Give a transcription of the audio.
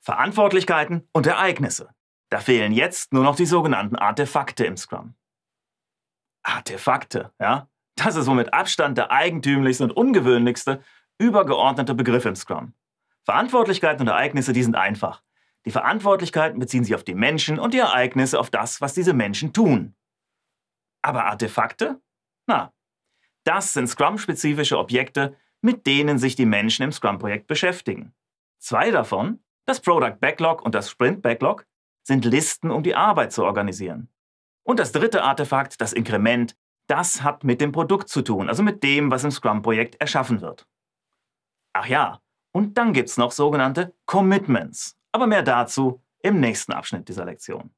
Verantwortlichkeiten und Ereignisse. Da fehlen jetzt nur noch die sogenannten Artefakte im Scrum. Artefakte, ja? Das ist wohl mit Abstand der eigentümlichste und ungewöhnlichste übergeordnete Begriff im Scrum. Verantwortlichkeiten und Ereignisse, die sind einfach. Die Verantwortlichkeiten beziehen sich auf die Menschen und die Ereignisse auf das, was diese Menschen tun. Aber Artefakte? Na, das sind Scrum-spezifische Objekte, mit denen sich die Menschen im Scrum-Projekt beschäftigen. Zwei davon, das Product Backlog und das Sprint Backlog, sind Listen, um die Arbeit zu organisieren. Und das dritte Artefakt, das Inkrement, das hat mit dem Produkt zu tun, also mit dem, was im Scrum-Projekt erschaffen wird. Ach ja, und dann gibt's noch sogenannte Commitments. Aber mehr dazu im nächsten Abschnitt dieser Lektion.